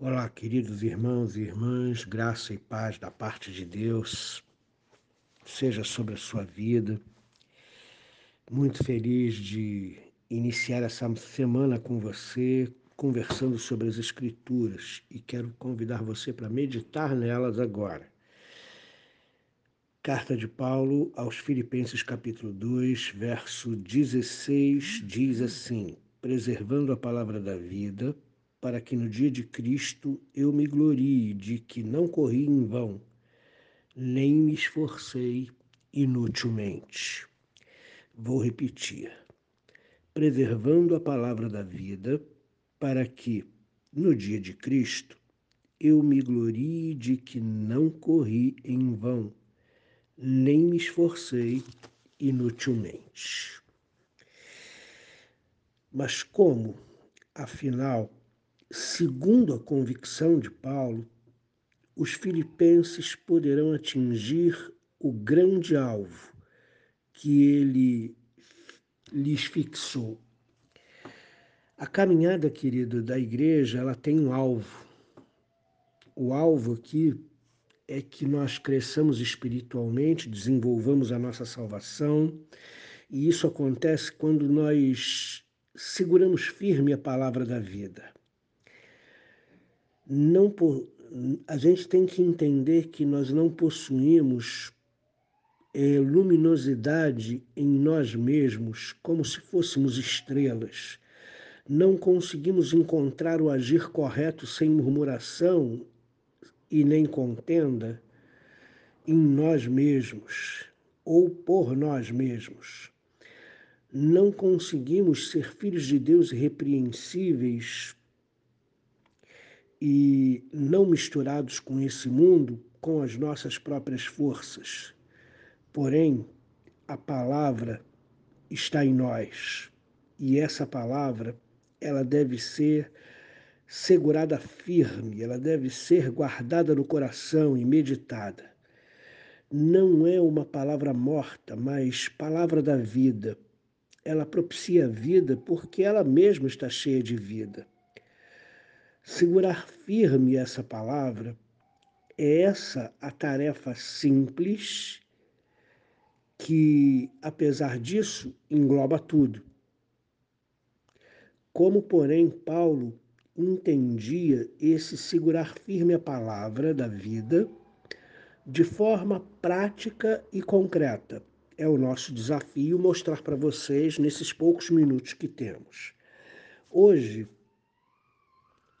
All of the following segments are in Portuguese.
Olá, queridos irmãos e irmãs, graça e paz da parte de Deus seja sobre a sua vida. Muito feliz de iniciar essa semana com você, conversando sobre as Escrituras e quero convidar você para meditar nelas agora. Carta de Paulo aos Filipenses, capítulo 2, verso 16, diz assim: Preservando a palavra da vida, para que no dia de Cristo eu me glorie de que não corri em vão, nem me esforcei inutilmente. Vou repetir. Preservando a palavra da vida, para que no dia de Cristo eu me glorie de que não corri em vão, nem me esforcei inutilmente. Mas como, afinal, Segundo a convicção de Paulo, os filipenses poderão atingir o grande alvo que ele lhes fixou. A caminhada, querido, da igreja, ela tem um alvo. O alvo aqui é que nós cresçamos espiritualmente, desenvolvamos a nossa salvação, e isso acontece quando nós seguramos firme a palavra da vida não a gente tem que entender que nós não possuímos é, luminosidade em nós mesmos como se fôssemos estrelas. Não conseguimos encontrar o agir correto sem murmuração e nem contenda em nós mesmos ou por nós mesmos. Não conseguimos ser filhos de Deus irrepreensíveis e não misturados com esse mundo com as nossas próprias forças. Porém, a palavra está em nós e essa palavra ela deve ser segurada firme, ela deve ser guardada no coração e meditada. Não é uma palavra morta, mas palavra da vida. Ela propicia vida porque ela mesma está cheia de vida. Segurar firme essa palavra é essa a tarefa simples que, apesar disso, engloba tudo. Como, porém, Paulo entendia esse segurar firme a palavra da vida de forma prática e concreta. É o nosso desafio mostrar para vocês nesses poucos minutos que temos. Hoje,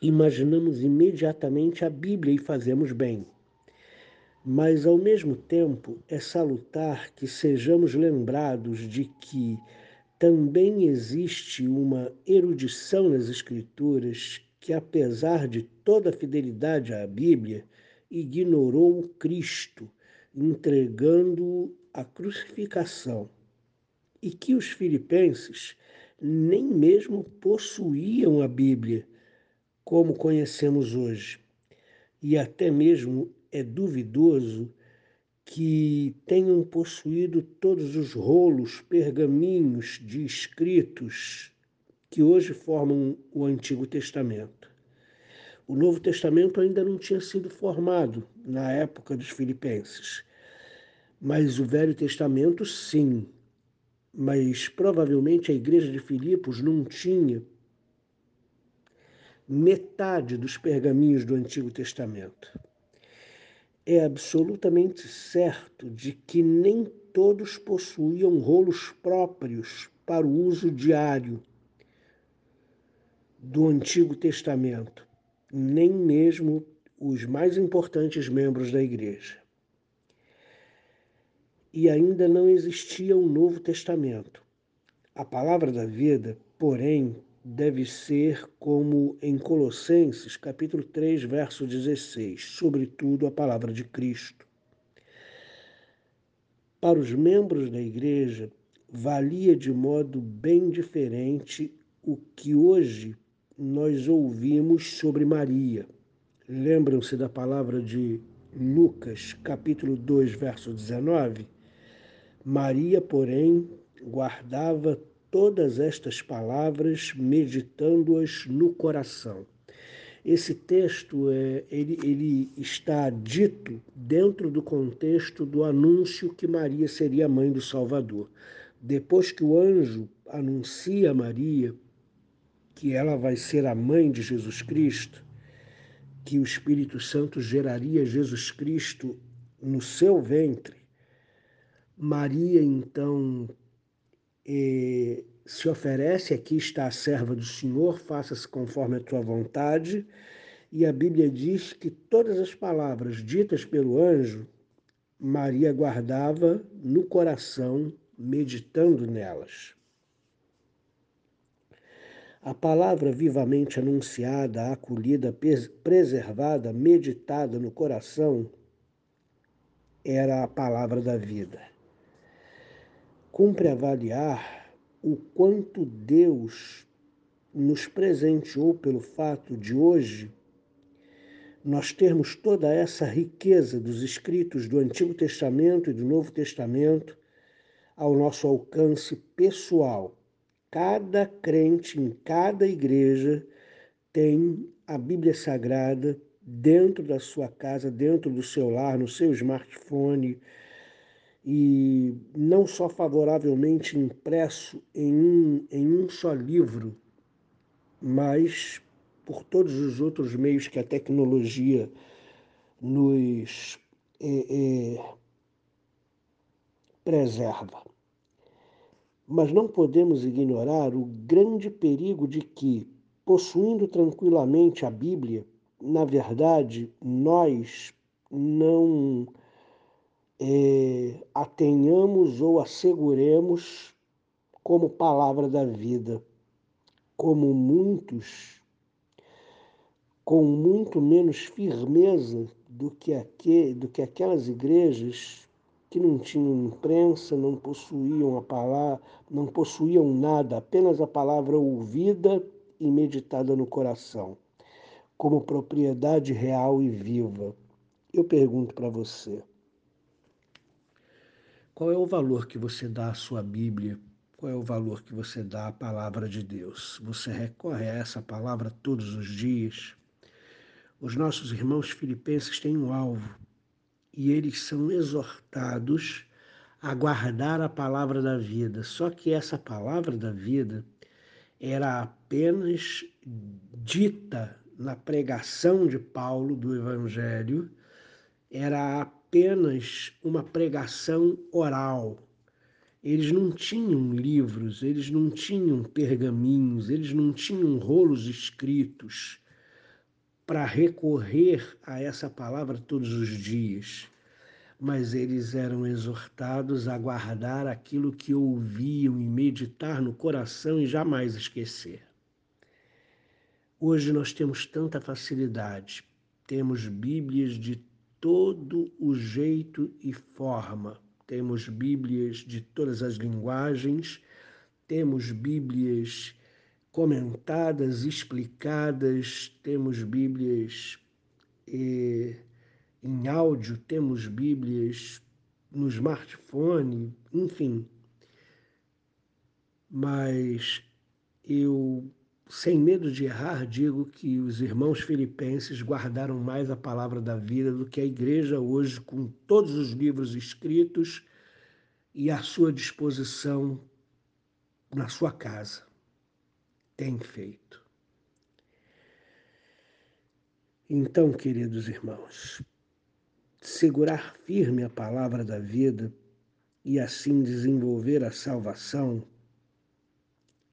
imaginamos imediatamente a Bíblia e fazemos bem. Mas, ao mesmo tempo, é salutar que sejamos lembrados de que também existe uma erudição nas Escrituras que, apesar de toda a fidelidade à Bíblia, ignorou o Cristo, entregando-o à crucificação, e que os filipenses nem mesmo possuíam a Bíblia como conhecemos hoje. E até mesmo é duvidoso que tenham possuído todos os rolos, pergaminhos de escritos que hoje formam o Antigo Testamento. O Novo Testamento ainda não tinha sido formado na época dos Filipenses, mas o Velho Testamento sim. Mas provavelmente a igreja de Filipos não tinha metade dos pergaminhos do Antigo Testamento. É absolutamente certo de que nem todos possuíam rolos próprios para o uso diário do Antigo Testamento, nem mesmo os mais importantes membros da Igreja. E ainda não existia um Novo Testamento. A palavra da vida, porém, deve ser como em Colossenses, capítulo 3, verso 16, sobretudo a palavra de Cristo. Para os membros da igreja, valia de modo bem diferente o que hoje nós ouvimos sobre Maria. Lembram-se da palavra de Lucas, capítulo 2, verso 19? Maria, porém, guardava todas estas palavras, meditando-as no coração. esse texto é, ele, ele está dito dentro do contexto do anúncio que Maria seria mãe do Salvador. Depois que o anjo anuncia a Maria que ela vai ser a mãe de Jesus Cristo, que o Espírito Santo geraria Jesus Cristo no seu ventre, Maria então eh, se oferece, aqui está a serva do Senhor, faça-se conforme a tua vontade. E a Bíblia diz que todas as palavras ditas pelo anjo, Maria guardava no coração, meditando nelas. A palavra vivamente anunciada, acolhida, preservada, meditada no coração, era a palavra da vida. Cumpre avaliar o quanto Deus nos presenteou pelo fato de hoje nós termos toda essa riqueza dos escritos do Antigo Testamento e do Novo Testamento ao nosso alcance pessoal. Cada crente em cada igreja tem a Bíblia Sagrada dentro da sua casa, dentro do seu lar, no seu smartphone, e não só favoravelmente impresso em um, em um só livro, mas por todos os outros meios que a tecnologia nos é, é, preserva. Mas não podemos ignorar o grande perigo de que, possuindo tranquilamente a Bíblia, na verdade, nós não é, a tenhamos ou asseguremos como palavra da vida, como muitos, com muito menos firmeza do que, do que aquelas igrejas que não tinham imprensa, não possuíam a palavra, não possuíam nada, apenas a palavra ouvida e meditada no coração, como propriedade real e viva. Eu pergunto para você, qual é o valor que você dá à sua Bíblia? Qual é o valor que você dá à palavra de Deus? Você recorre a essa palavra todos os dias? Os nossos irmãos filipenses têm um alvo e eles são exortados a guardar a palavra da vida. Só que essa palavra da vida era apenas dita na pregação de Paulo do Evangelho, era apenas uma pregação oral. Eles não tinham livros, eles não tinham pergaminhos, eles não tinham rolos escritos para recorrer a essa palavra todos os dias. Mas eles eram exortados a guardar aquilo que ouviam e meditar no coração e jamais esquecer. Hoje nós temos tanta facilidade, temos Bíblias de todo o jeito e forma. Temos Bíblias de todas as linguagens, temos Bíblias comentadas, explicadas, temos Bíblias eh, em áudio, temos Bíblias no smartphone, enfim. Mas eu sem medo de errar, digo que os irmãos filipenses guardaram mais a palavra da vida do que a igreja hoje, com todos os livros escritos e à sua disposição na sua casa, tem feito. Então, queridos irmãos, segurar firme a palavra da vida e assim desenvolver a salvação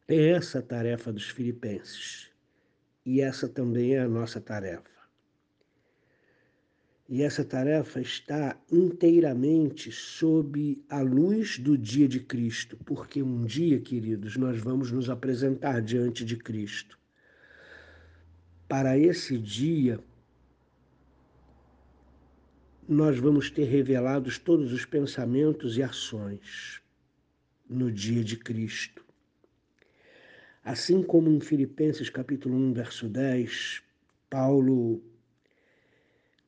é essa a tarefa dos filipenses. E essa também é a nossa tarefa. E essa tarefa está inteiramente sob a luz do dia de Cristo, porque um dia, queridos, nós vamos nos apresentar diante de Cristo. Para esse dia, nós vamos ter revelados todos os pensamentos e ações no dia de Cristo. Assim como em Filipenses capítulo 1, verso 10, Paulo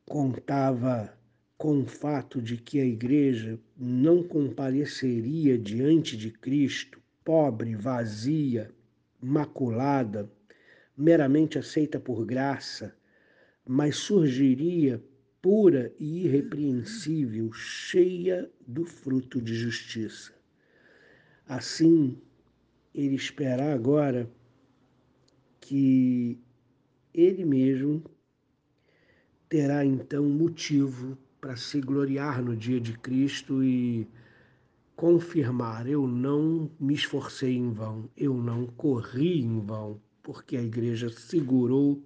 contava com o fato de que a igreja não compareceria diante de Cristo pobre, vazia, maculada, meramente aceita por graça, mas surgiria pura e irrepreensível, cheia do fruto de justiça. Assim, ele espera agora que ele mesmo terá então motivo para se gloriar no dia de Cristo e confirmar: eu não me esforcei em vão, eu não corri em vão, porque a igreja segurou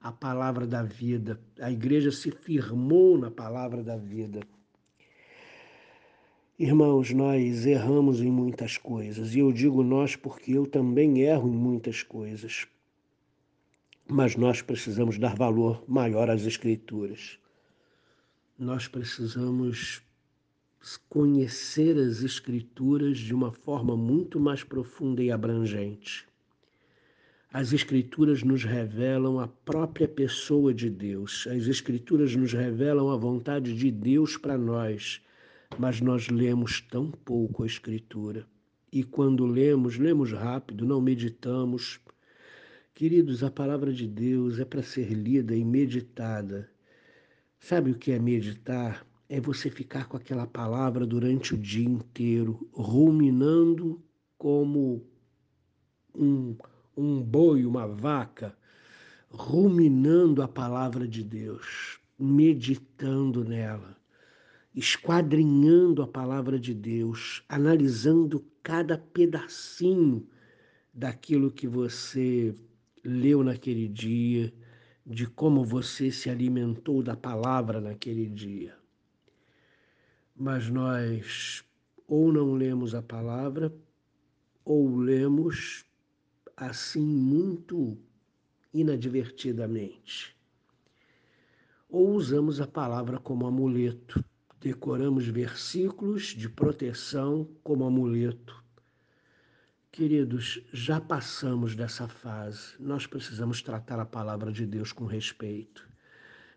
a palavra da vida, a igreja se firmou na palavra da vida. Irmãos, nós erramos em muitas coisas, e eu digo nós porque eu também erro em muitas coisas. Mas nós precisamos dar valor maior às Escrituras. Nós precisamos conhecer as Escrituras de uma forma muito mais profunda e abrangente. As Escrituras nos revelam a própria pessoa de Deus. As Escrituras nos revelam a vontade de Deus para nós, mas nós lemos tão pouco a Escritura. E quando lemos, lemos rápido, não meditamos. Queridos, a palavra de Deus é para ser lida e meditada. Sabe o que é meditar? É você ficar com aquela palavra durante o dia inteiro, ruminando como um um boi, uma vaca, ruminando a palavra de Deus, meditando nela, esquadrinhando a palavra de Deus, analisando cada pedacinho daquilo que você leu naquele dia, de como você se alimentou da palavra naquele dia. Mas nós ou não lemos a palavra, ou lemos assim muito inadvertidamente. Ou usamos a palavra como amuleto, decoramos versículos de proteção como amuleto. Queridos, já passamos dessa fase. Nós precisamos tratar a palavra de Deus com respeito.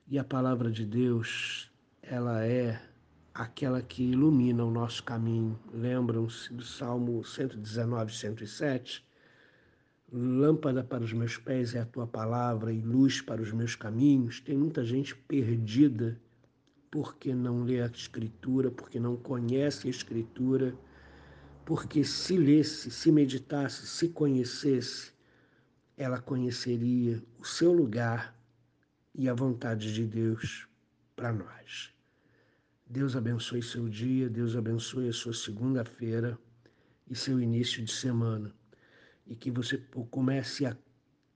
E a palavra de Deus, ela é aquela que ilumina o nosso caminho. Lembram-se do Salmo 119, 107? Lâmpada para os meus pés é a tua palavra e luz para os meus caminhos. Tem muita gente perdida porque não lê a Escritura, porque não conhece a Escritura, porque se lesse, se meditasse, se conhecesse, ela conheceria o seu lugar e a vontade de Deus para nós. Deus abençoe seu dia, Deus abençoe a sua segunda-feira e seu início de semana e que você comece a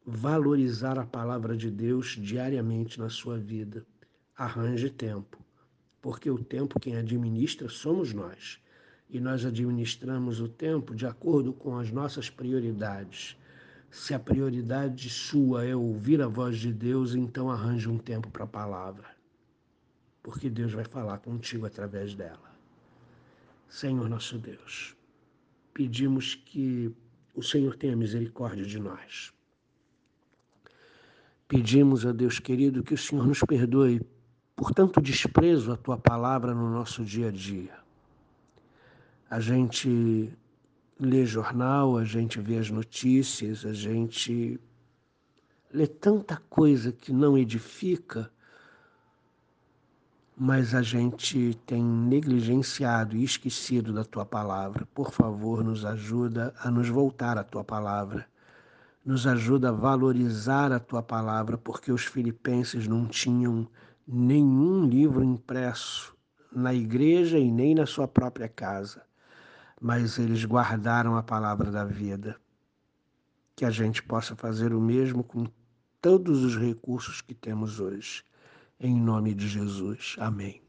valorizar a palavra de Deus diariamente na sua vida. Arranje tempo, porque o tempo quem administra somos nós. E nós administramos o tempo de acordo com as nossas prioridades. Se a prioridade sua é ouvir a voz de Deus, então arranje um tempo para a palavra. Porque Deus vai falar contigo através dela. Senhor nosso Deus, pedimos que o Senhor tenha misericórdia de nós. Pedimos a Deus querido que o Senhor nos perdoe por tanto desprezo à tua palavra no nosso dia a dia. A gente lê jornal, a gente vê as notícias, a gente lê tanta coisa que não edifica mas a gente tem negligenciado e esquecido da tua palavra. Por favor, nos ajuda a nos voltar à tua palavra. Nos ajuda a valorizar a tua palavra, porque os filipenses não tinham nenhum livro impresso na igreja e nem na sua própria casa, mas eles guardaram a palavra da vida. Que a gente possa fazer o mesmo com todos os recursos que temos hoje. Em nome de Jesus. Amém.